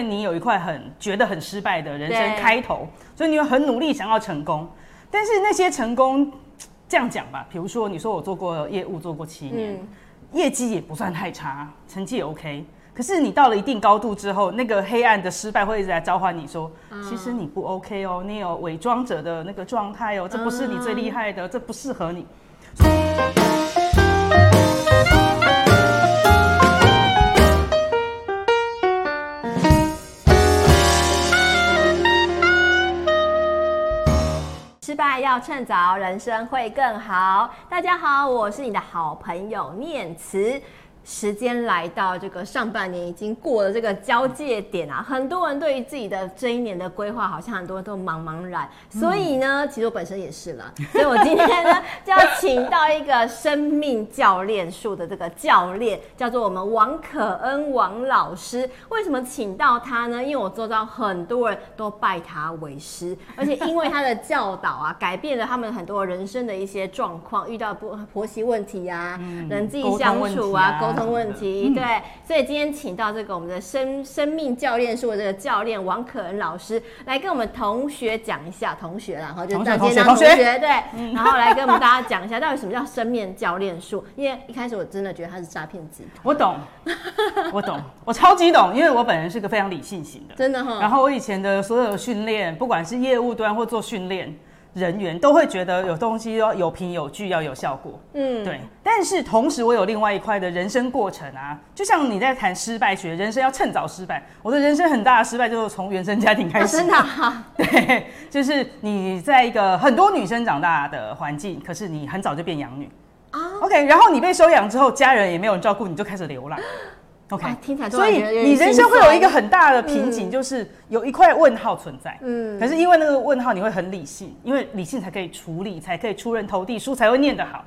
为你有一块很觉得很失败的人生开头，所以你会很努力想要成功。但是那些成功，这样讲吧，比如说你说我做过业务做过七年，嗯、业绩也不算太差，成绩也 OK。可是你到了一定高度之后，那个黑暗的失败会一直在召唤你说，嗯、其实你不 OK 哦，你有伪装者的那个状态哦，这不是你最厉害的，嗯、这不适合你。要趁早，人生会更好。大家好，我是你的好朋友念慈。时间来到这个上半年，已经过了这个交界点啊，很多人对于自己的这一年的规划，好像很多人都茫茫然。所以呢，其实我本身也是了，所以我今天呢就要请到一个生命教练术的这个教练，叫做我们王可恩王老师。为什么请到他呢？因为我做到很多人都拜他为师，而且因为他的教导啊，改变了他们很多人生的一些状况，遇到婆婆媳问题啊，嗯、人际相处啊，沟通问题，嗯、对，所以今天请到这个我们的生生命教练术的这个教练王可恩老师来跟我们同学讲一下，同学啦，然后就今天当同学，对，然后来跟我们大家讲一下到底什么叫生命教练术，因为一开始我真的觉得他是诈骗集团，我懂，我懂，我超级懂，因为我本人是个非常理性型的，真的哈、哦，然后我以前的所有训练，不管是业务端或做训练。人员都会觉得有东西要有凭有据，要有效果。嗯，对。但是同时，我有另外一块的人生过程啊，就像你在谈失败学，人生要趁早失败。我的人生很大的失败就是从原生家庭开始。真的啊？对，就是你在一个很多女生长大的环境，可是你很早就变养女啊。OK，然后你被收养之后，家人也没有人照顾，你就开始流浪。OK，听起来所以你人生会有一个很大的瓶颈，就是有一块问号存在。嗯，可是因为那个问号，你会很理性，因为理性才可以处理，才可以出人头地，书才会念得好。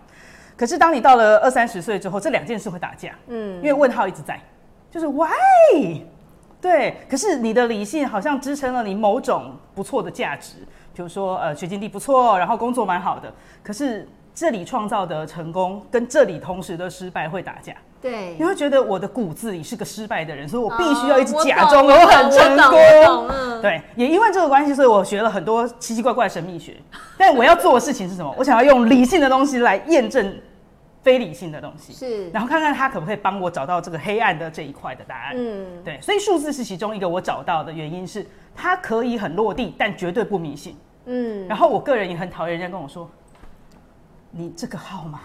可是当你到了二三十岁之后，这两件事会打架。嗯，因为问号一直在，就是 why？对，可是你的理性好像支撑了你某种不错的价值，比如说呃学经历不错，然后工作蛮好的。可是这里创造的成功跟这里同时的失败会打架。对，你会觉得我的骨子里是个失败的人，所以我必须要一直假装我很成功。嗯、对，也因为这个关系，所以我学了很多奇奇怪怪的神秘学。但我要做的事情是什么？我想要用理性的东西来验证非理性的东西，是，然后看看他可不可以帮我找到这个黑暗的这一块的答案。嗯，对，所以数字是其中一个我找到的原因是，它可以很落地，但绝对不迷信。嗯，然后我个人也很讨厌人家跟我说，你这个号码。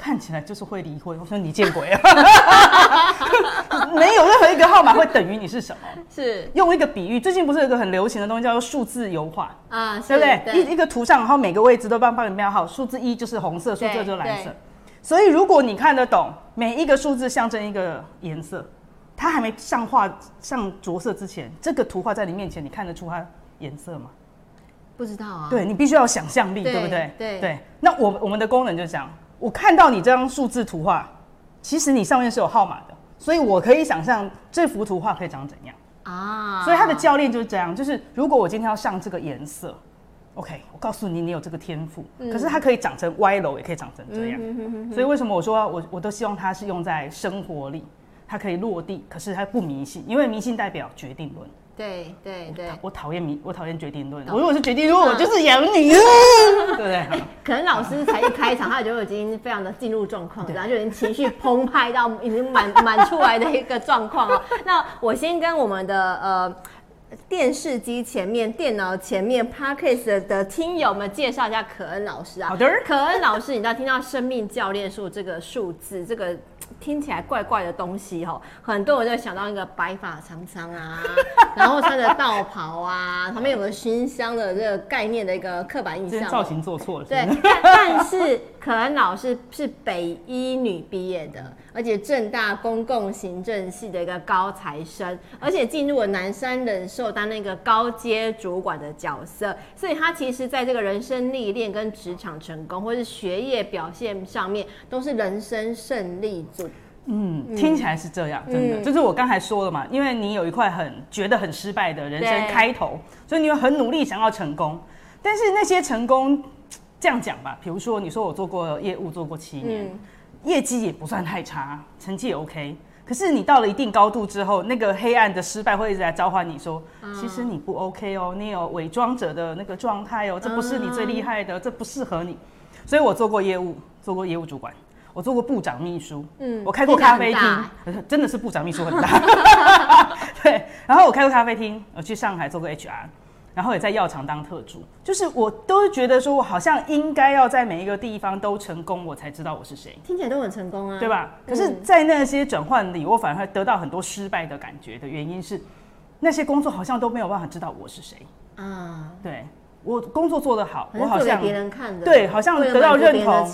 看起来就是会离婚。我说你见鬼啊！没有任何一个号码会等于你是什么。是用一个比喻，最近不是有一个很流行的东西叫做数字油画啊，对不对？对一一个图上，然后每个位置都帮帮你标号，数字一就是红色，数字二就是蓝色。所以如果你看得懂每一个数字象征一个颜色，它还没上画上着色之前，这个图画在你面前，你看得出它颜色吗？不知道啊。对，你必须要有想象力，对，对不对？对对。那我我们的功能就是这样。我看到你这张数字图画，其实你上面是有号码的，所以我可以想象这幅图画可以长怎样啊？所以他的教练就是这样，就是如果我今天要上这个颜色，OK，我告诉你，你有这个天赋，嗯、可是它可以长成歪楼，也可以长成这样。嗯、哼哼哼，所以为什么我说我我都希望它是用在生活里，它可以落地，可是它不迷信，因为迷信代表决定论。对对对，我讨厌迷，我讨厌决定论。我如果是决定论，我就是养你，对不对？可能老师才一开场，他就已经非常的进入状况，然后就已经情绪澎湃到已经满 满出来的一个状况哦。那我先跟我们的呃电视机前面、电脑前面、Podcast 的听友们介绍一下可恩老师啊。好的，可恩老师，你知道听到生命教练数这个数字，这个。听起来怪怪的东西哦，很多人就想到那个白发苍苍啊，然后穿着道袍啊，旁边有个熏香的这个概念的一个刻板印象。造型做错了。对，但 是可恩老师是北医女毕业的，而且正大公共行政系的一个高材生，而且进入了南山人寿当那个高阶主管的角色，所以他其实在这个人生历练跟职场成功，或是学业表现上面，都是人生胜利组。嗯，听起来是这样，真的，嗯、就是我刚才说了嘛，因为你有一块很觉得很失败的人生开头，所以你会很努力想要成功。但是那些成功，这样讲吧，比如说你说我做过业务做过七年，嗯、业绩也不算太差，成绩也 OK。可是你到了一定高度之后，那个黑暗的失败会一直来召唤你说，其实你不 OK 哦，你有伪装者的那个状态哦，这不是你最厉害的，这不适合你。所以我做过业务，做过业务主管，我做过部长秘书，嗯，我开过咖啡厅，真的是部长秘书很大，对。然后我开过咖啡厅，我去上海做过 HR。然后也在药厂当特助，就是我都觉得说，我好像应该要在每一个地方都成功，我才知道我是谁。听起来都很成功啊，对吧？可是，在那些转换里，我反而会得到很多失败的感觉的原因是，那些工作好像都没有办法知道我是谁啊。对，我工作做得好，我好像别人看的，对，好像得到认同，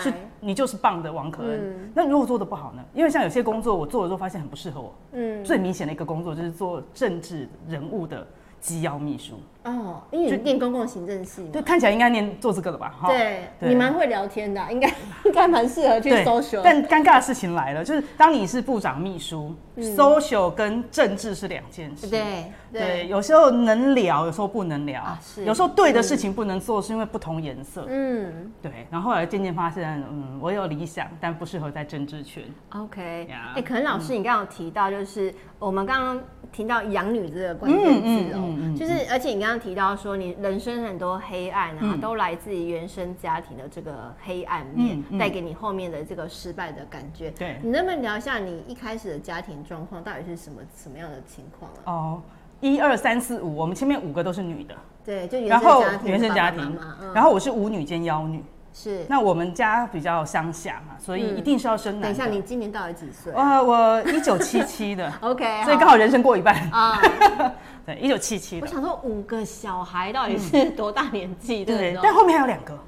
是你就是棒的王可恩。那如果做的不好呢？因为像有些工作我做了之后发现很不适合我。嗯，最明显的一个工作就是做政治人物的机要秘书。哦，因为你念公共行政系，对，看起来应该念做这个的吧？哈对，你蛮会聊天的，应该 应该蛮适合去 social。但尴尬的事情来了，就是当你是部长秘书，social 跟政治是两件事。对对，有时候能聊，有时候不能聊。是，有时候对的事情不能做，是因为不同颜色。嗯，对。然后后来渐渐发现，嗯，我有理想，但不适合在政治圈。OK，哎，可能老师你刚刚有提到，就是我们刚刚提到养女这个关键字哦，就是而且你刚刚。提到说，你人生很多黑暗啊，都来自于原生家庭的这个黑暗面，带给你后面的这个失败的感觉。对，你能不能聊一下你一开始的家庭状况到底是什么什么样的情况啊？哦，一二三四五，我们前面五个都是女的。对，就原生家庭，原生家庭。然后我是舞女兼妖女。是，那我们家比较乡下嘛，所以一定是要生男的。等一下，你今年到底几岁？啊，我一九七七的。OK，所以刚好人生过一半啊。对，一九七七。我想说，五个小孩到底是多大年纪？对，但后面还有两个，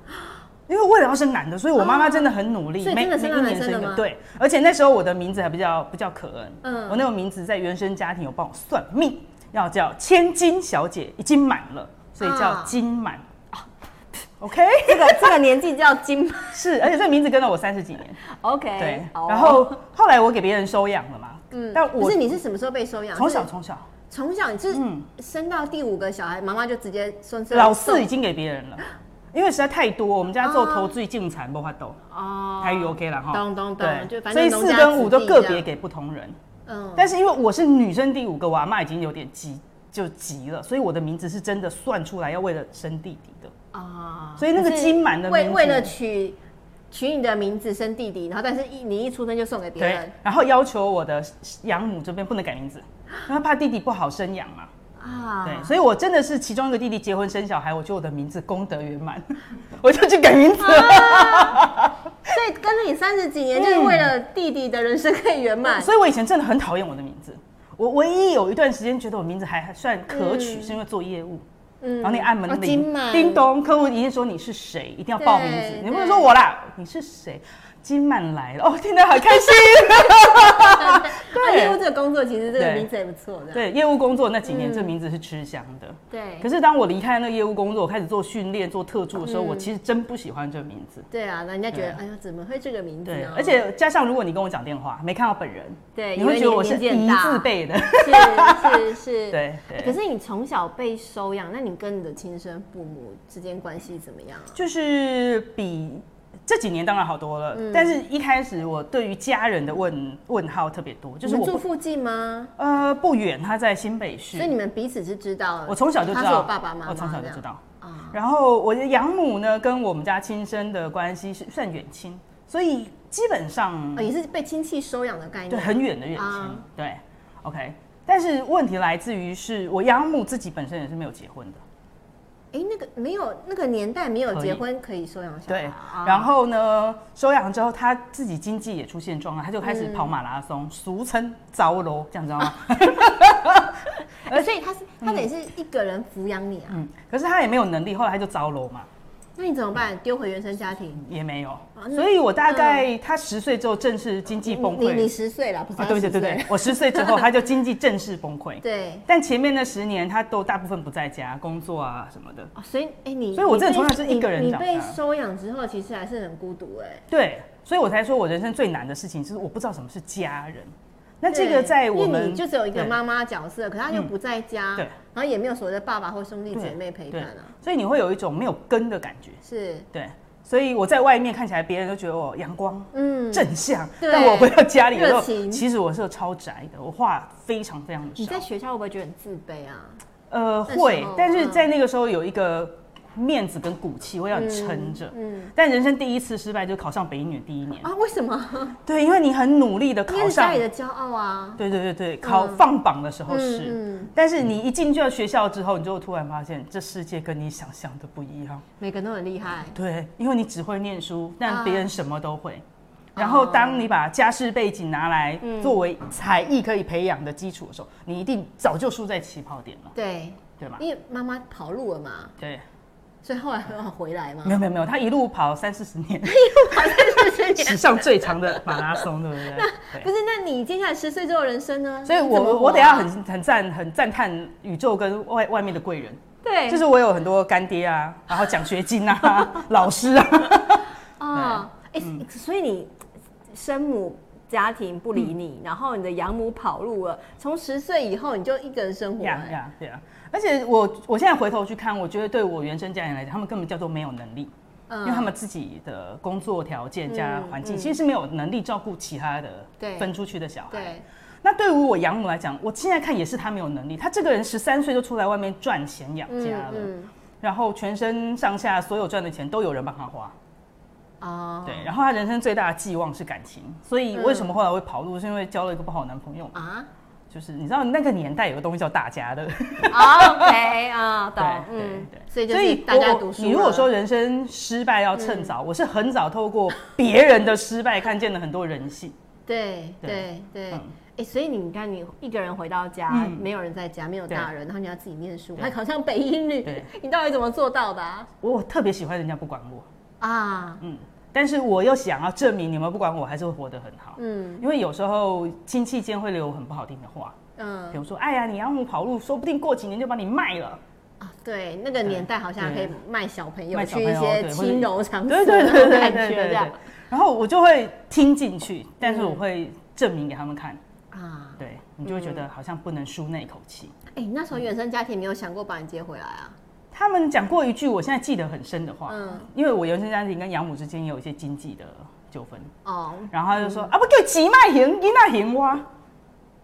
因为为了要生男的，所以我妈妈真的很努力，每每一年生一个。对，而且那时候我的名字还比较比较可恩，嗯，我那个名字在原生家庭有帮我算命，要叫千金小姐，已经满了，所以叫金满。OK，这个这个年纪叫金满，是，而且这个名字跟了我三十几年。OK，对，然后后来我给别人收养了嘛，嗯，但我是你是什么时候被收养？从小从小。从小你是生到第五个小孩，妈妈就直接说老四已经给别人了，因为实在太多，我们家做投最进产不发抖哦，台语 OK 了哈，咚咚咚，对，所以四跟五都个别给不同人，嗯，但是因为我是女生第五个，我阿妈已经有点急，就急了，所以我的名字是真的算出来要为了生弟弟的啊，所以那个金满的为为了取取你的名字生弟弟，然后但是一你一出生就送给别人，然后要求我的养母这边不能改名字。因为怕弟弟不好生养嘛，啊，对，所以我真的是其中一个弟弟结婚生小孩，我觉得我的名字功德圆满，我就去改名字了。啊、所以跟了你三十几年，就是为了弟弟的人生可以圆满。所以我以前真的很讨厌我的名字，我唯一有一段时间觉得我名字还还算可取，嗯、是因为做业务，嗯，然后你按门铃，哦、叮咚，客户一定说你是谁，一定要报名字，你不能说我啦，你是谁？金满来了哦，听得好开心。对，业务这个工作其实这个名字也不错的。对，业务工作那几年，这名字是吃香的。对。可是当我离开那个业务工作，我开始做训练、做特助的时候，我其实真不喜欢这个名字。对啊，那人家觉得，哎呀，怎么会这个名字？对，而且加上如果你跟我讲电话，没看到本人，对，你会觉得我是一字辈的。是是是。对。可是你从小被收养，那你跟你的亲生父母之间关系怎么样啊？就是比。这几年当然好多了，嗯、但是一开始我对于家人的问问号特别多，就是我住附近吗？呃，不远，他在新北市，所以你们彼此是知道的。我从小就知道，他是我爸爸妈妈，我从小就知道。啊，然后我的养母呢，跟我们家亲生的关系是算远亲，所以基本上也是被亲戚收养的概念，对，很远的远亲，啊、对，OK。但是问题来自于是我养母自己本身也是没有结婚的。哎，那个没有那个年代没有结婚可以收养小孩。对，然后呢，收养之后他自己经济也出现状况，他就开始跑马拉松，俗称糟楼，这样知道吗？所以他是他得是一个人抚养你啊。嗯，可是他也没有能力，后来他就糟楼嘛。那你怎么办？丢回原生家庭也没有，所以我大概他十岁之后正式经济崩溃。你你十岁了，不是？对对对对，我十岁之后他就经济正式崩溃。对，但前面那十年他都大部分不在家工作啊什么的。所以哎你，所以我真的从小是一个人长大。你被收养之后，其实还是很孤独哎。对，所以我才说我人生最难的事情就是我不知道什么是家人。那这个在我们你就只有一个妈妈角色，可是他又不在家，对，然后也没有所谓的爸爸或兄弟姐妹陪伴啊，所以你会有一种没有根的感觉。是，对。所以我在外面看起来，别人都觉得我阳光、嗯，正向。但我回到家里的时候，其实我是超宅的，我话非常非常的少。你在学校会不会觉得很自卑啊？呃，会，但是在那个时候有一个。面子跟骨气，我要你撑着。嗯，但人生第一次失败就考上北一女第一年啊？为什么？对，因为你很努力的考上，家里的骄傲啊。对对对对，考放榜的时候是，嗯，但是你一进去到学校之后，你就突然发现这世界跟你想象的不一样。每个人都很厉害。对，因为你只会念书，但别人什么都会。然后当你把家世背景拿来作为才艺可以培养的基础的时候，你一定早就输在起跑点了。对，对吧？因为妈妈跑路了嘛。对。所以后来很好回来吗？没有没有没有，他一路跑三四十年，一路跑三四十年，史上最长的马拉松，对不对？那不是？那你接下来十岁之后人生呢？所以我我得要很很赞很赞叹宇宙跟外外面的贵人，对，就是我有很多干爹啊，然后奖学金啊，老师啊，啊，哎，所以你生母家庭不理你，然后你的养母跑路了，从十岁以后你就一个人生活，呀呀，对啊。而且我我现在回头去看，我觉得对我原生家庭来讲，他们根本叫做没有能力，嗯，因为他们自己的工作条件加环境，其实是没有能力照顾其他的分出去的小孩。对。那对于我养母来讲，我现在看也是她没有能力。她这个人十三岁就出来外面赚钱养家了，然后全身上下所有赚的钱都有人帮她花。哦。对。然后他人生最大的寄望是感情，所以为什么后来会跑路，是因为交了一个不好的男朋友啊。就是你知道那个年代有个东西叫大家的，OK 啊，懂，嗯，对，所以所以大家读书。你如果说人生失败要趁早，我是很早透过别人的失败看见了很多人性。对对对，哎，所以你看，你一个人回到家，没有人在家，没有大人，然后你要自己念书，还考上北一女，你到底怎么做到的？我特别喜欢人家不管我啊，嗯。但是我又想要证明你们不管我还是会活得很好，嗯，因为有时候亲戚间会留很不好听的话，嗯，比如说，哎呀，你养母跑路，说不定过几年就把你卖了啊。对，那个年代好像可以卖小朋友去一些轻柔场所，对对对对对对对。然后我就会听进去，但是我会证明给他们看啊，对，你就会觉得好像不能输那一口气。哎，那时候原生家庭没有想过把你接回来啊？他们讲过一句我现在记得很深的话，嗯，因为我原生家庭跟养母之间也有一些经济的纠纷。哦，然后他就说、嗯、啊，不给急卖行，你那行哇。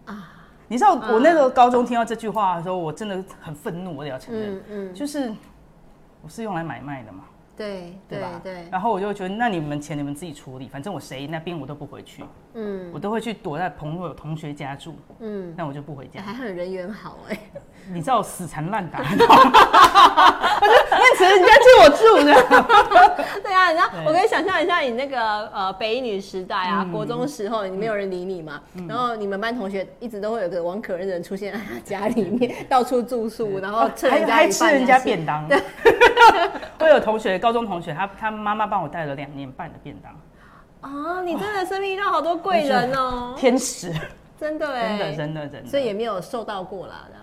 啊！你知道我那时候高中听到这句话的时候，我真的很愤怒，我得要承认，嗯，嗯，就是我是用来买卖的嘛，对对吧？对，对，然后我就觉得那你们钱你们自己处理，反正我谁那边我都不回去，嗯，我都会去躲在朋友同学家住，嗯，那我就不回家，还很人缘好哎。你知道我死缠烂打，我就念慈人家借我住的。对啊，你知道我可以想象一下，你那个呃北一女时代啊，国中时候你没有人理你嘛，然后你们班同学一直都会有个王可认的人出现在他 家里面，到处住宿，然后还还吃人家便当。对，我有同学，高中同学，他他妈妈帮我带了两年半的便当。啊，你真的生命遇到好多贵人哦，天使，真的哎，真的真的真的，所以也没有受到过啦也。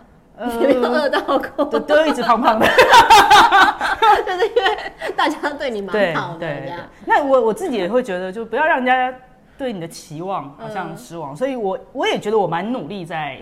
没有饿到过，都都一直胖胖的，就是因为大家对你蛮好的。对，那我我自己也会觉得，就不要让人家对你的期望好像失望，所以我我也觉得我蛮努力在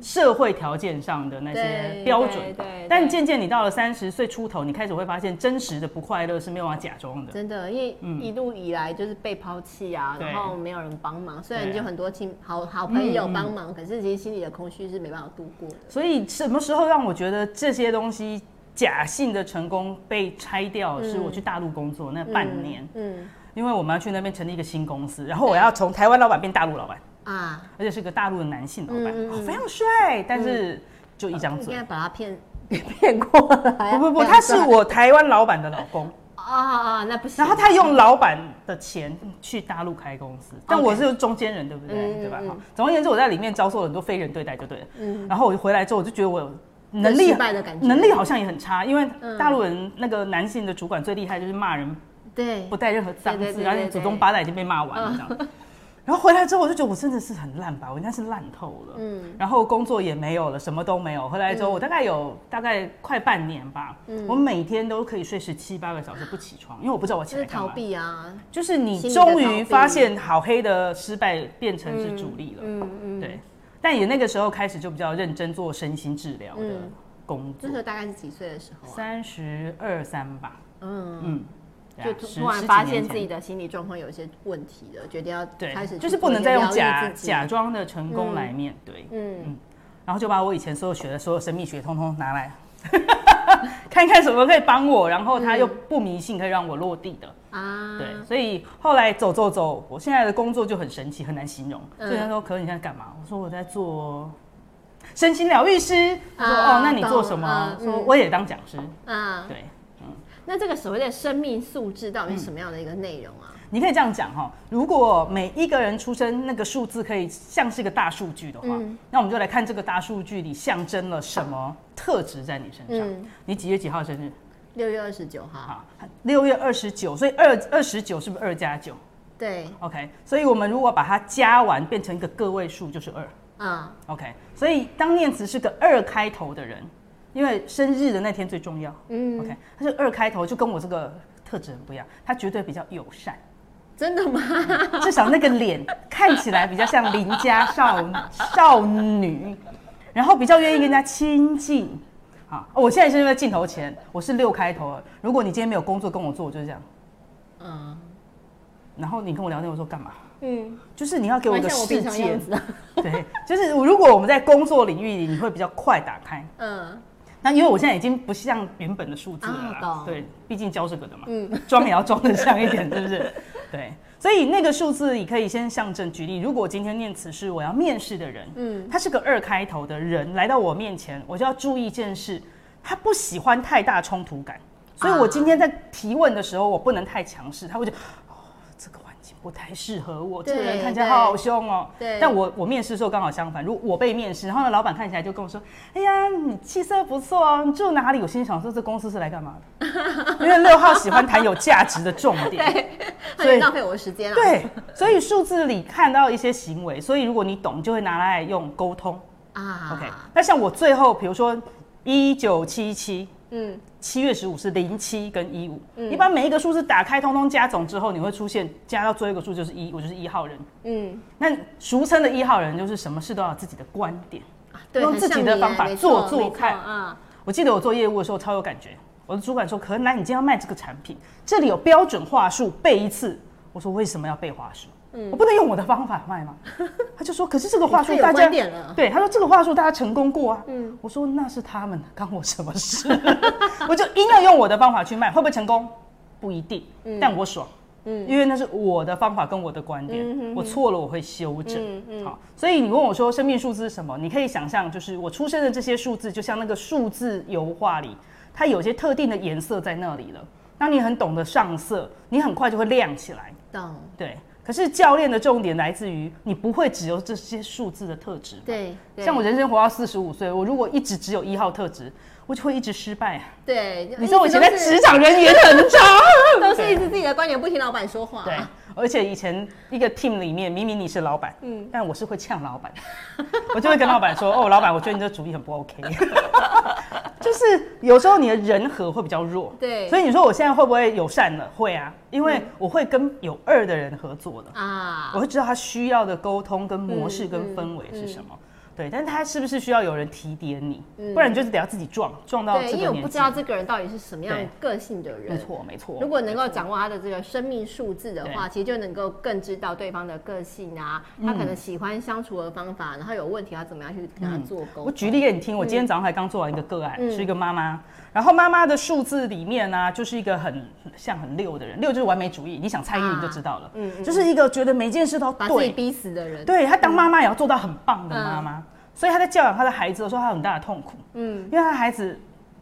社会条件上的那些标准。对，但渐渐你到了三十岁出头，你开始会发现真实的不快乐是没有办法假装的。真的，因为一路以来就是被抛弃啊，然后没有人帮忙。虽然就很多亲好好朋友帮忙，可是其实心里的空虚是没办法度过的。所以什么时候让我觉得这些东西假性的成功被拆掉？是我去大陆工作那半年。嗯。因为我们要去那边成立一个新公司，然后我要从台湾老板变大陆老板啊，而且是个大陆的男性老板，嗯嗯、非常帅，但是就一张嘴，应该把他骗 骗过来。不不不，他是我台湾老板的老公啊啊，那不行。然后他用老板的钱去大陆开公司，但我是中间人，对不对？嗯、对吧？好，总而言之，我在里面遭受了很多非人对待，就对了。嗯。然后我就回来之后，我就觉得我能力能力好像也很差，因为大陆人那个男性的主管最厉害就是骂人。对，不带任何脏字，然后你祖宗八代已经被骂完了这样。然后回来之后，我就觉得我真的是很烂吧，我应该是烂透了。嗯，然后工作也没有了，什么都没有。回来之后，我大概有大概快半年吧，我每天都可以睡十七八个小时不起床，因为我不知道我起来干嘛。逃避啊，就是你终于发现好黑的失败变成是主力了。嗯嗯，对。但也那个时候开始就比较认真做身心治疗的工作。这时候大概是几岁的时候？三十二三吧。嗯嗯。就突然发现自己的心理状况有一些问题了，决定要开始就是不能再用假假装的成功来面对，嗯嗯，然后就把我以前所有学的所有神秘学通通拿来，看看什么可以帮我，然后他又不迷信，可以让我落地的啊，对，所以后来走走走，我现在的工作就很神奇，很难形容。所以他说：“可是你现在干嘛？”我说：“我在做身心疗愈师。”他说：“哦，那你做什么？”说：“我也当讲师。”啊，对。那这个所谓的生命素质到底是什么样的一个内容啊？嗯、你可以这样讲哈，如果每一个人出生那个数字可以像是一个大数据的话，嗯、那我们就来看这个大数据里象征了什么特质在你身上。嗯、你几月几号生日？六月二十九号。好，六月二十九，所以二二十九是不是二加九？对。OK，所以我们如果把它加完变成一个个位数，就是二。嗯。OK，所以当念慈是个二开头的人。因为生日的那天最重要，嗯，OK，他是二开头，就跟我这个特质很不一样，他绝对比较友善，真的吗？至少那个脸看起来比较像邻家少少女，然后比较愿意跟人家亲近。好，我现在是在镜头前，我是六开头，如果你今天没有工作跟我做，我就是这样，嗯，然后你跟我聊天，我说干嘛？嗯，就是你要给我一个世界，对，就是如果我们在工作领域里，你会比较快打开，嗯。那因为我现在已经不像原本的数字了对，毕竟教这个的嘛，嗯，装也要装得像一点，是不是？对，所以那个数字你可以先象征举例，如果今天念词是我要面试的人，嗯，他是个二开头的人来到我面前，我就要注意一件事，他不喜欢太大冲突感，所以我今天在提问的时候，我不能太强势，他会觉得。不太适合我，这个人看起来好好凶哦。对，但我我面试的时候刚好相反，如果我被面试，然后呢，老板看起来就跟我说：“哎呀，你气色不错哦，你住哪里？”我心里想说：“这公司是来干嘛的？” 因为六号喜欢谈有价值的重点，对，所以浪费我的时间了。对，所以数字里看到一些行为，所以如果你懂，就会拿来用沟通啊。OK，那像我最后，比如说一九七七。嗯，七月十五是零七跟一五，嗯，你把每一个数字打开，通通加总之后，你会出现加到最后一个数就是一，我就是一号人。嗯，那俗称的一号人就是什么事都要自己的观点，对，用自己的方法做做看。啊，我记得我做业务的时候超有感觉，我的主管说：“可能来，你今天要卖这个产品，这里有标准话术，背一次。”我说：“为什么要背话术？”我不能用我的方法卖吗？他就说，可是这个话术大家对他说这个话术大家成功过啊。嗯，我说那是他们，关我什么事？我就硬要用我的方法去卖，会不会成功？不一定，但我爽。嗯，因为那是我的方法跟我的观点，我错了我会修正。好，所以你问我说生命数字是什么？你可以想象，就是我出生的这些数字，就像那个数字油画里，它有些特定的颜色在那里了。当你很懂得上色，你很快就会亮起来。懂，对。可是教练的重点来自于你不会只有这些数字的特质。对，像我人生活到四十五岁，我如果一直只有一号特质，我就会一直失败。对，你说我以前在职场人缘很差，都是一直自己的观点，不听老板说话。对，而且以前一个 team 里面，明明你是老板，嗯，但我是会呛老板，我就会跟老板说：“哦，老板，我觉得你这主意很不 OK。”就是有时候你的人和会比较弱，对，所以你说我现在会不会友善了？会啊，因为我会跟有二的人合作的。啊，我会知道他需要的沟通跟模式跟氛围是什么。对，但是他是不是需要有人提点你？不然就是得要自己撞撞到。对，因为我不知道这个人到底是什么样个性的人。没错，没错。如果能够掌握他的这个生命数字的话，其实就能够更知道对方的个性啊，他可能喜欢相处的方法，然后有问题要怎么样去跟他做沟通。我举例给你听，我今天早上还刚做完一个个案，是一个妈妈，然后妈妈的数字里面呢，就是一个很像很六的人，六就是完美主义，你想蔡依林就知道了，嗯，就是一个觉得每件事都把自己逼死的人。对，他当妈妈也要做到很棒的妈妈。所以他在教养他的孩子的时候，他有很大的痛苦。嗯，因为他的孩子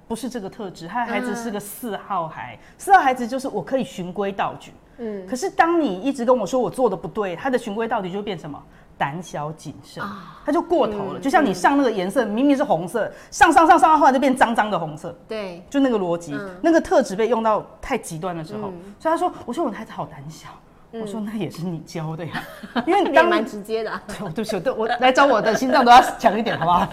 不是这个特质，他的孩子是个四号孩。四号孩子就是我可以循规蹈矩。嗯，可是当你一直跟我说我做的不对，他的循规蹈矩就变什么？胆小谨慎，他就过头了。就像你上那个颜色，明明是红色，上上上上到后来就变脏脏的红色。对，就那个逻辑，那个特质被用到太极端的时候，所以他说：“我说我的孩子好胆小。”我说那也是你教的呀，因为当蛮直接的。对，对不起，对，我来找我的心脏都要强一点，好不好？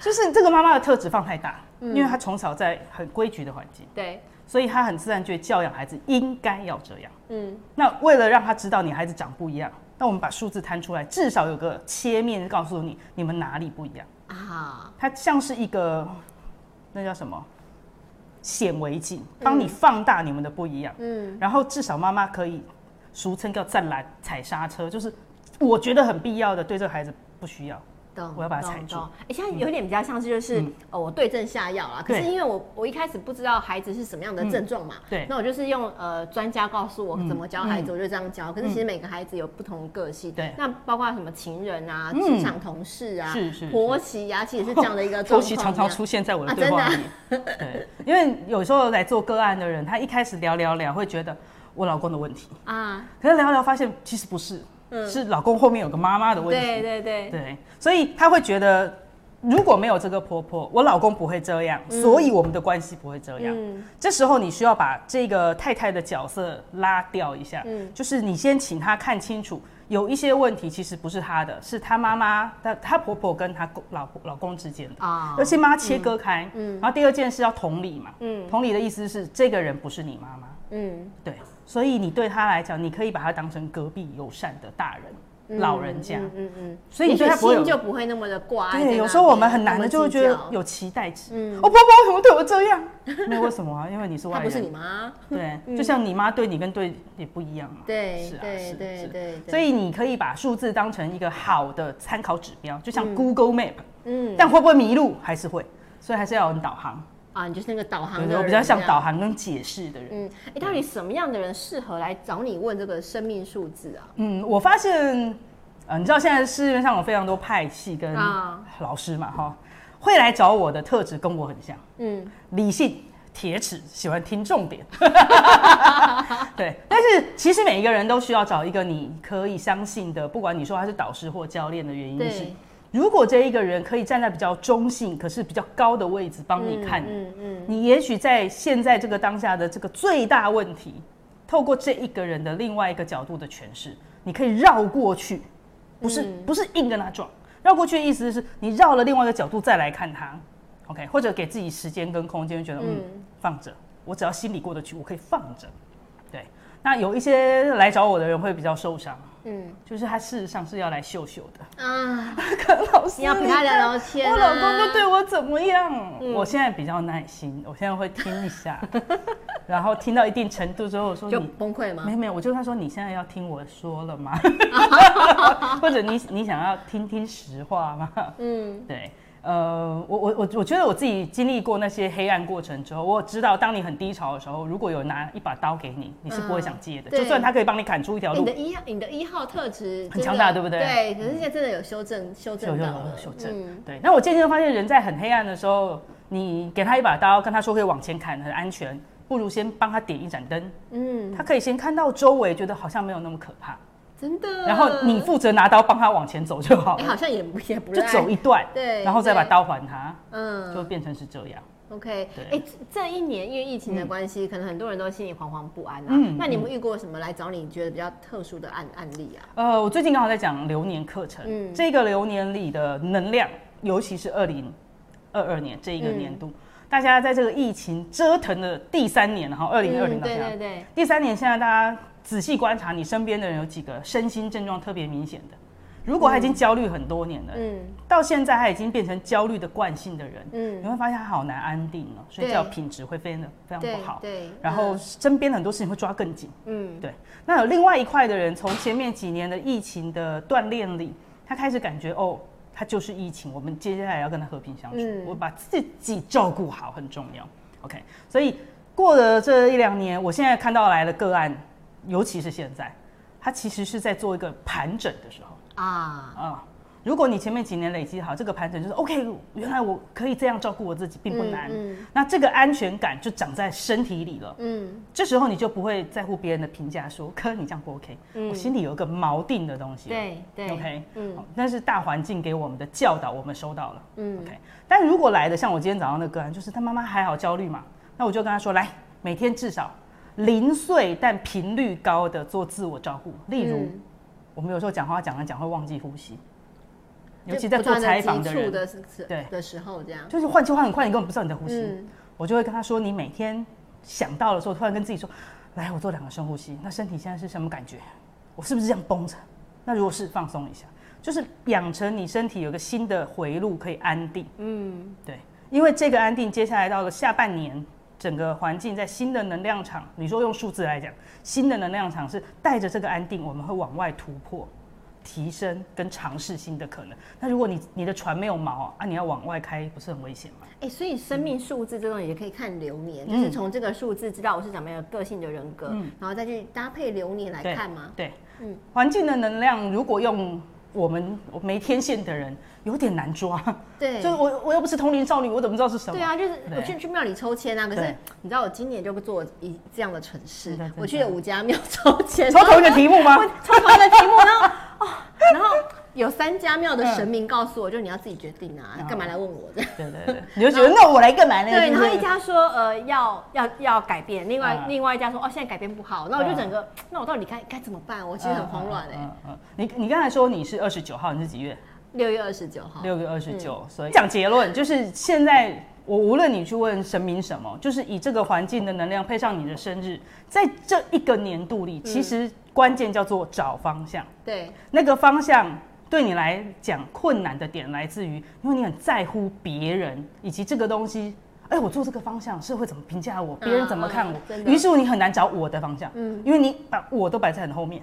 就是这个妈妈的特质放太大，因为她从小在很规矩的环境，对，所以她很自然觉得教养孩子应该要这样。嗯，那为了让她知道你孩子长不一样，那我们把数字摊出来，至少有个切面告诉你你们哪里不一样啊。它像是一个那叫什么？显微镜，帮你放大你们的不一样。嗯，然后至少妈妈可以，俗称叫站栏踩刹车，就是我觉得很必要的，对这个孩子不需要。我要把它踩住。哎，现在有点比较像是就是，嗯、呃，我对症下药啦。可是因为我我一开始不知道孩子是什么样的症状嘛，嗯、对，那我就是用呃专家告诉我怎么教孩子，嗯、我就这样教。嗯、可是其实每个孩子有不同的个性，对。那包括什么情人啊、职、嗯、场同事啊、是是婆媳啊，其实是这样的一个 状况。婆媳常常出现在我的对话里。啊、对，因为有时候来做个案的人，他一开始聊聊聊，会觉得我老公的问题。啊，可是聊聊发现其实不是。是老公后面有个妈妈的问题，对对对。对，所以他会觉得如果没有这个婆婆，我老公不会这样，所以我们的关系不会这样。嗯，这时候你需要把这个太太的角色拉掉一下，嗯，就是你先请她看清楚，有一些问题其实不是她的，是她妈妈、她她婆婆跟她老老公之间的。啊，要先把它切割开，嗯，然后第二件事要同理嘛，嗯，同理的意思是这个人不是你妈妈，嗯，对。所以你对他来讲，你可以把他当成隔壁友善的大人、嗯、老人家，嗯嗯，嗯，所以你对他心就不会那么的挂。对，有时候我们很难的就会觉得有期待值。嗯，我爸爸为什么对我这样？没有为什么啊？因为你是外人，她不是你妈。对，就像你妈对你跟对也不一样嘛。对，是啊，对对对。所以你可以把数字当成一个好的参考指标，就像 Google Map。嗯，但会不会迷路？还是会，所以还是要有导航。啊，你就是那个导航的人，我比较像导航跟解释的人。嗯，哎，到底什么样的人适合来找你问这个生命数字啊？嗯，我发现，呃，你知道现在市面上有非常多派系跟老师嘛，哈、啊，会来找我的特质跟我很像。嗯，理性、铁齿，喜欢听重点。对，但是其实每一个人都需要找一个你可以相信的，不管你说他是导师或教练的原因是。如果这一个人可以站在比较中性，可是比较高的位置帮你看，嗯嗯，你也许在现在这个当下的这个最大问题，透过这一个人的另外一个角度的诠释，你可以绕过去，不是不是硬跟他撞，绕过去的意思是你绕了另外一个角度再来看他，OK，或者给自己时间跟空间，觉得嗯放着，我只要心里过得去，我可以放着，对。那有一些来找我的人会比较受伤。嗯，就是他事实上是要来秀秀的啊。可老师，你要陪他聊聊天，啊。我老公就对我怎么样？嗯、我现在比较耐心，我现在会听一下，然后听到一定程度之后，我说你就崩溃吗？没有没有，我就跟他说你现在要听我说了吗？或者你你想要听听实话吗？嗯，对。呃，我我我我觉得我自己经历过那些黑暗过程之后，我知道当你很低潮的时候，如果有拿一把刀给你，你是不会想借的。嗯、就算他可以帮你砍出一条路。你的一号，你的一号特质很强大，对不对？对，可是现在真的有修正，修正到了。修正，嗯、对。那我渐渐发现，人在很黑暗的时候，你给他一把刀，跟他说可以往前砍，很安全，不如先帮他点一盏灯。嗯，他可以先看到周围，觉得好像没有那么可怕。真的，然后你负责拿刀帮他往前走就好了。你好像也不也不就走一段，对，然后再把刀还他，嗯，就变成是这样。OK，对，哎，这一年因为疫情的关系，可能很多人都心里惶惶不安啊。嗯，那你们遇过什么来找你觉得比较特殊的案案例啊？呃，我最近刚好在讲流年课程，嗯，这个流年里的能量，尤其是二零二二年这一个年度，大家在这个疫情折腾的第三年，然后二零二零到现在，对对对，第三年现在大家。仔细观察你身边的人有几个身心症状特别明显的，如果他已经焦虑很多年了，嗯，到现在他已经变成焦虑的惯性的人，嗯，你会发现他好难安定了，睡觉品质会非常的非常不好，对，然后身边很多事情会抓更紧，嗯，对。那有另外一块的人，从前面几年的疫情的锻炼里，他开始感觉哦，他就是疫情，我们接下来要跟他和平相处，我把自己照顾好很重要，OK。所以过了这一两年，我现在看到来的个案。尤其是现在，他其实是在做一个盘整的时候啊啊！如果你前面几年累积好这个盘整，就是 OK，原来我可以这样照顾我自己，并不难。嗯嗯、那这个安全感就长在身体里了。嗯，这时候你就不会在乎别人的评价，说可你这样不 OK。嗯，我心里有一个锚定的东西。对对，OK。嗯，但是大环境给我们的教导，我们收到了。嗯，OK。但如果来的像我今天早上的个案，就是他妈妈还好焦虑嘛，那我就跟他说，来，每天至少。零碎但频率高的做自我照顾，例如，嗯、我们有时候讲话讲了讲会忘记呼吸，尤其在做采访的人，对的时候，这样就是换气换很快，你根本不知道你在呼吸。嗯、我就会跟他说，你每天想到的时候，突然跟自己说，来，我做两个深呼吸。那身体现在是什么感觉？我是不是这样绷着？那如果是放松一下，就是养成你身体有个新的回路可以安定。嗯，对，因为这个安定，接下来到了下半年。整个环境在新的能量场，你说用数字来讲，新的能量场是带着这个安定，我们会往外突破。提升跟尝试新的可能。那如果你你的船没有锚啊，你要往外开，不是很危险吗？哎、欸，所以生命数字这东西也可以看流年，嗯、就是从这个数字知道我是怎么样个性的人格，嗯、然后再去搭配流年来看吗？对，对嗯，环境的能量如果用我们没天线的人有点难抓。对，就是我我又不是通灵少女，我怎么知道是什么？对啊，就是我去去庙里抽签啊，可是你知道我今年就做一这样的蠢事，我去了五家庙抽签，抽同一个题目吗？抽同一个题目，然后。哦，然后有三家庙的神明告诉我，就是你要自己决定啊，干嘛来问我这样？对对对，你就觉得那我来干嘛呢？对，然后一家说呃要要要改变，另外另外一家说哦现在改变不好，那我就整个那我到底该该怎么办？我其实很慌乱哎。嗯，你你刚才说你是二十九号，你是几月？六月二十九号。六月二十九，所以讲结论就是现在我无论你去问神明什么，就是以这个环境的能量配上你的生日，在这一个年度里，其实。关键叫做找方向，对，那个方向对你来讲困难的点来自于，因为你很在乎别人以及这个东西，哎，我做这个方向社会怎么评价我，别人怎么看我，于是乎你很难找我的方向，嗯，因为你把我都摆在很后面，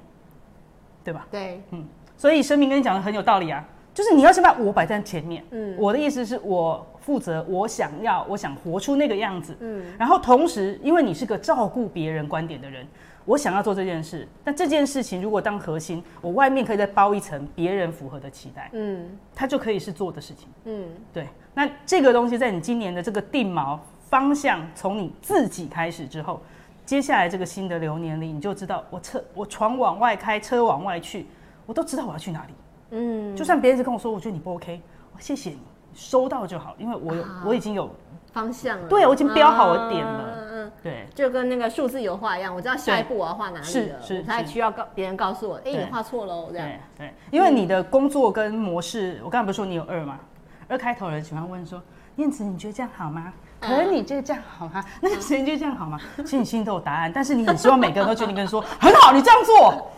对吧？对，嗯，所以神明跟你讲的很有道理啊，就是你要先把我摆在前面，嗯，我的意思是我负责，我想要，我想活出那个样子，嗯，然后同时，因为你是个照顾别人观点的人。我想要做这件事，但这件事情如果当核心，我外面可以再包一层别人符合的期待，嗯，它就可以是做的事情，嗯，对。那这个东西在你今年的这个定锚方向，从你自己开始之后，接下来这个新的流年里，你就知道我车我船往外开，车往外去，我都知道我要去哪里，嗯，就算别人是跟我说，我觉得你不 OK，我谢谢你，收到就好，因为我有我已经有方向了，对，我已经标好了点了。对，就跟那个数字油画一样，我知道下一步我要画哪里了，是是，他还需要告别人告诉我，哎，你画错了，这样。对对，因为你的工作跟模式，我刚才不是说你有二吗？二开头的人喜欢问说，燕子，你觉得这样好吗？可是你觉得这样好吗？那个谁觉得这样好吗？其实你心里都有答案，但是你很希望每个人都觉得你跟说很好，你这样做，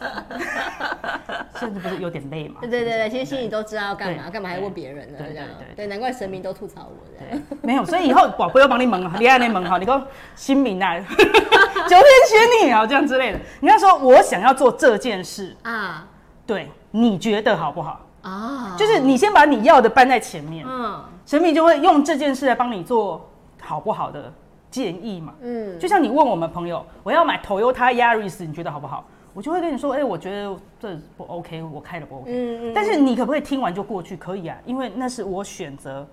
甚至不是有点累嘛？对对对，其实心里都知道要干嘛，干嘛还问别人呢？这样对，难怪神明都吐槽我这样。没有，所以以后我不要帮你蒙，你爱你蒙好，你说新民啊，九天玄女啊，这样之类的。你要说我想要做这件事啊，对，你觉得好不好啊？就是你先把你要的搬在前面，嗯，神明就会用这件事来帮你做。好不好的建议嘛？嗯，就像你问我们朋友，我要买 Toyota Yaris，你觉得好不好？我就会跟你说，哎、欸，我觉得这不 OK，我开的不 OK。嗯嗯。但是你可不可以听完就过去？可以啊，因为那是我选择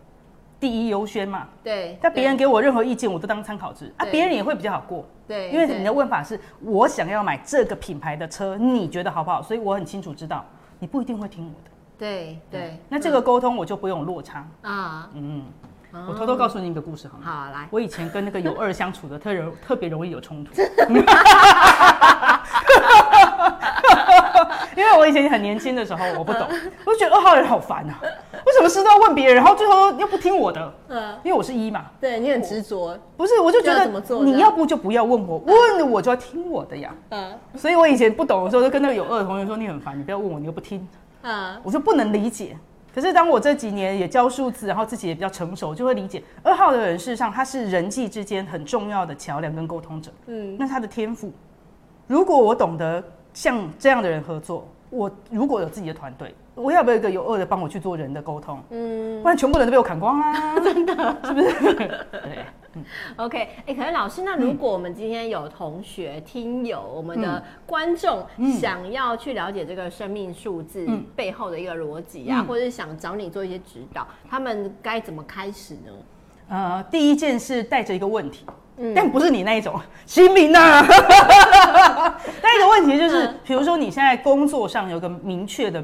第一优先嘛。对。但别人给我任何意见，我都当参考值啊，别人也会比较好过。对。因为你的问法是我想要买这个品牌的车，你觉得好不好？所以我很清楚知道你不一定会听我的。对对。那这个沟通我就不用落差啊。嗯。我偷偷告诉你一个故事好吗？好，来。我以前跟那个有二相处的特容特别容易有冲突，因为我以前很年轻的时候我不懂，我就觉得二号人好烦啊，为什么事都要问别人，然后最后又不听我的？嗯，因为我是一嘛。对，你很执着。不是，我就觉得你要不就不要问我，问了我就要听我的呀。嗯。所以我以前不懂的时候，就跟那个有二的同学说：“你很烦，你不要问我，你又不听。”嗯。我就不能理解。可是当我这几年也教数字，然后自己也比较成熟，就会理解二号的人，事实上他是人际之间很重要的桥梁跟沟通者。嗯，那他的天赋，如果我懂得像这样的人合作，我如果有自己的团队，我要不要一个有二的帮我去做人的沟通？嗯，不然全部人都被我砍光啊！真的，是不是？对。OK，哎、欸，可是老师，那如果我们今天有同学、嗯、听友、我们的观众想要去了解这个生命数字背后的一个逻辑啊，嗯、或者是想找你做一些指导，他们该怎么开始呢？呃，第一件事带着一个问题，嗯、但不是你那一种 新民呐。那一个问题就是，比如说你现在工作上有个明确的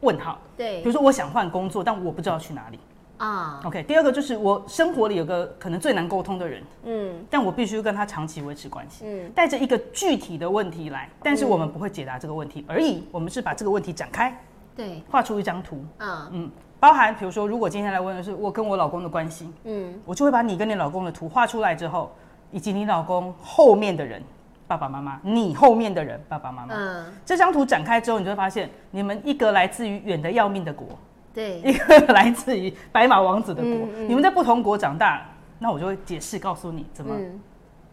问号，对，比如说我想换工作，但我不知道去哪里。啊、uh,，OK。第二个就是我生活里有个可能最难沟通的人，嗯，但我必须跟他长期维持关系，嗯，带着一个具体的问题来，但是我们不会解答这个问题而已，我们是把这个问题展开，对，画出一张图，嗯、uh, 嗯，包含比如说，如果今天来问的是我跟我老公的关系，嗯，我就会把你跟你老公的图画出来之后，以及你老公后面的人，爸爸妈妈，你后面的人，爸爸妈妈，嗯，这张图展开之后，你就会发现你们一个来自于远的要命的国。对，一个来自于白马王子的国，嗯嗯、你们在不同国长大，那我就会解释告诉你怎么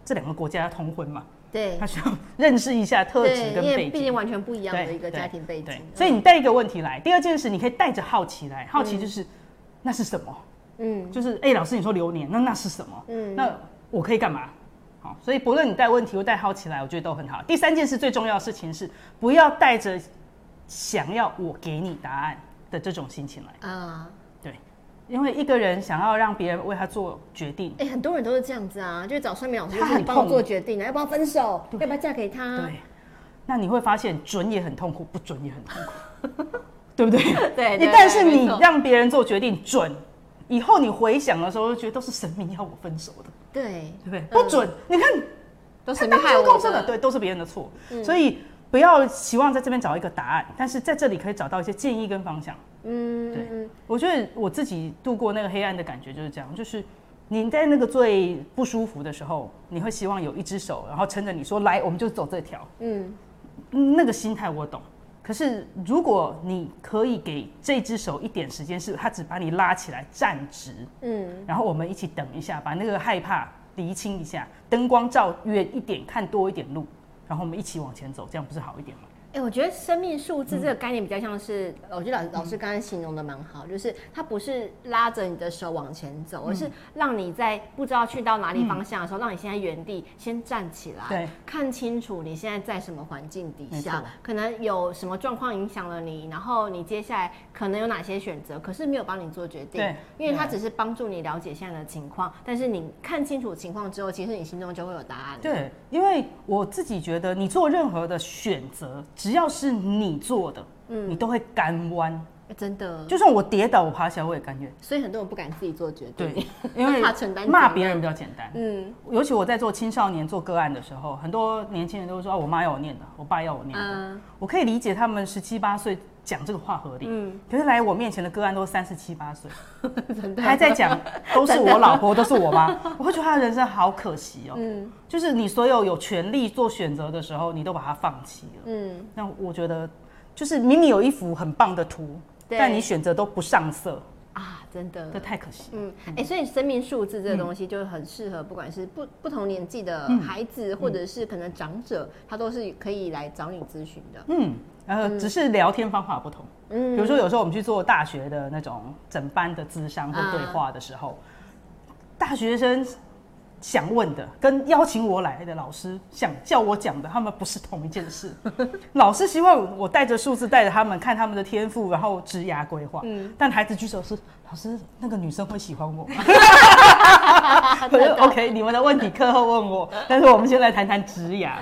这两个国家要通婚嘛。对，他需要认识一下特质跟背景，毕竟完全不一样的一个家庭背景。所以你带一个问题来，第二件事你可以带着好奇来，好奇就是、嗯、那是什么？嗯，就是哎、欸，老师你说流年，那那是什么？嗯，那我可以干嘛？好，所以不论你带问题或带好奇来，我觉得都很好。第三件事最重要的事情是，不要带着想要我给你答案的这种心情来啊。因为一个人想要让别人为他做决定，哎、欸，很多人都是这样子啊，就是找算命老师，就是你帮我做决定啊，要不要分手，要不要嫁给他？对，那你会发现准也很痛苦，不准也很痛苦，对不对？对，对。但是你让别人做决定准，以后你回想的时候，就觉得都是神明要我分手的，对，对不对？不准，嗯、你看都是神明害我的，对，都是别人的错，嗯、所以。不要期望在这边找一个答案，但是在这里可以找到一些建议跟方向。嗯，对，我觉得我自己度过那个黑暗的感觉就是这样，就是你在那个最不舒服的时候，你会希望有一只手，然后撑着你说来，我们就走这条。嗯，那个心态我懂。可是如果你可以给这只手一点时间，是它只把你拉起来站直，嗯，然后我们一起等一下，把那个害怕厘清一下，灯光照远一点，看多一点路。然后我们一起往前走，这样不是好一点吗？哎、欸，我觉得生命数字这个概念比较像是，嗯、我觉得老老师刚刚形容的蛮好，嗯、就是它不是拉着你的手往前走，嗯、而是让你在不知道去到哪里方向的时候，嗯、让你现在原地先站起来，对，看清楚你现在在什么环境底下，可能有什么状况影响了你，然后你接下来可能有哪些选择，可是没有帮你做决定，对，因为它只是帮助你了解现在的情况，但是你看清楚情况之后，其实你心中就会有答案。对，因为我自己觉得你做任何的选择。只要是你做的，嗯，你都会甘弯，真的。就算我跌倒，我爬起来，我也甘愿。所以很多人不敢自己做决定，对，因为怕承担。骂别人比较简单，嗯。尤其我在做青少年做个案的时候，很多年轻人都会说：“啊，我妈要我念的，我爸要我念的。嗯”我可以理解他们十七八岁讲这个话合理，嗯。可是来我面前的个案都三十七八岁，还在讲都是我老婆，都是我妈，我会觉得他的人生好可惜哦。嗯。就是你所有有权利做选择的时候，你都把它放弃了。嗯，那我觉得，就是明明有一幅很棒的图，但你选择都不上色。啊，真的，这太可惜。嗯，哎、欸，所以生命数字这个东西就很适合，不管是不不同年纪的孩子，嗯、或者是可能长者，他都是可以来找你咨询的。嗯，呃，只是聊天方法不同。嗯，比如说有时候我们去做大学的那种整班的智商或对话的时候，啊、大学生。想问的跟邀请我来的老师想叫我讲的，他们不是同一件事。老师希望我带着数字带着他们看他们的天赋，然后职涯规划。嗯，但孩子举手是老师，那个女生会喜欢我吗？我说 OK，你们的问题课后问我，但是我们先来谈谈职涯。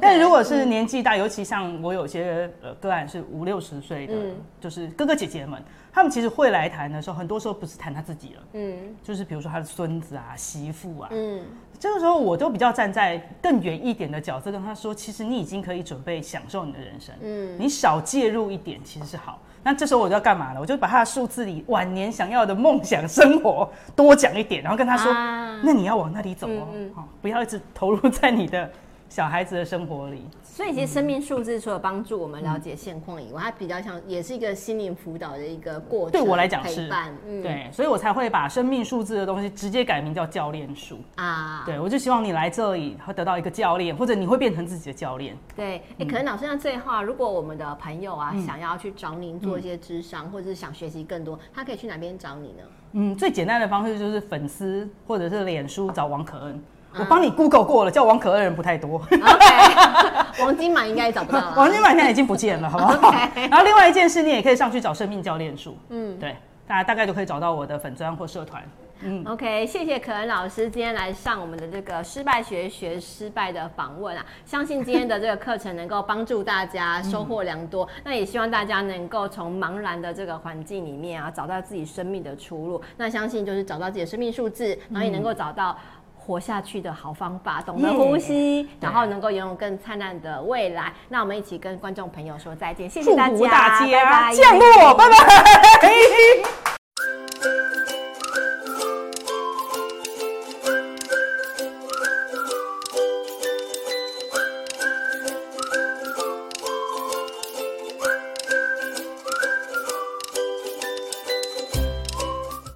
但如果是年纪大，尤其像我有些呃个案是五六十岁的，嗯、就是哥哥姐姐们。他们其实会来谈的时候，很多时候不是谈他自己了，嗯，就是比如说他的孙子啊、媳妇啊，嗯，这个时候我都比较站在更远一点的角色跟他说，其实你已经可以准备享受你的人生，嗯，你少介入一点其实是好。那这时候我就要干嘛了？我就把他的数字里晚年想要的梦想生活多讲一点，然后跟他说，啊、那你要往那里走哦，嗯嗯，不要一直投入在你的。小孩子的生活里，所以其实生命数字除了帮助我们了解现况以外，它比较像也是一个心灵辅导的一个过程。对我来讲是，嗯、对，所以我才会把生命数字的东西直接改名叫教练数啊。对，我就希望你来这里会得到一个教练，或者你会变成自己的教练。对，哎、欸，可能老师像这话，如果我们的朋友啊、嗯、想要去找您做一些智商，嗯、或者是想学习更多，他可以去哪边找你呢？嗯，最简单的方式就是粉丝或者是脸书找王可恩。我帮你 Google 过了，叫王可恩的人不太多。OK，王金满应该也找不到。王金满现在已经不见了，好不好. 然后另外一件事，你也可以上去找生命教练术。嗯，对，大家大概就可以找到我的粉专或社团。嗯，OK，谢谢可恩老师今天来上我们的这个失败学学失败的访问啊，相信今天的这个课程能够帮助大家收获良多。嗯、那也希望大家能够从茫然的这个环境里面啊，找到自己生命的出路。那相信就是找到自己的生命数字，然后也能够找到。活下去的好方法，懂得呼吸然后能够拥有更灿烂的未来。那我们一起跟观众朋友说再见，谢谢大家，大家拜拜，降落，拜拜。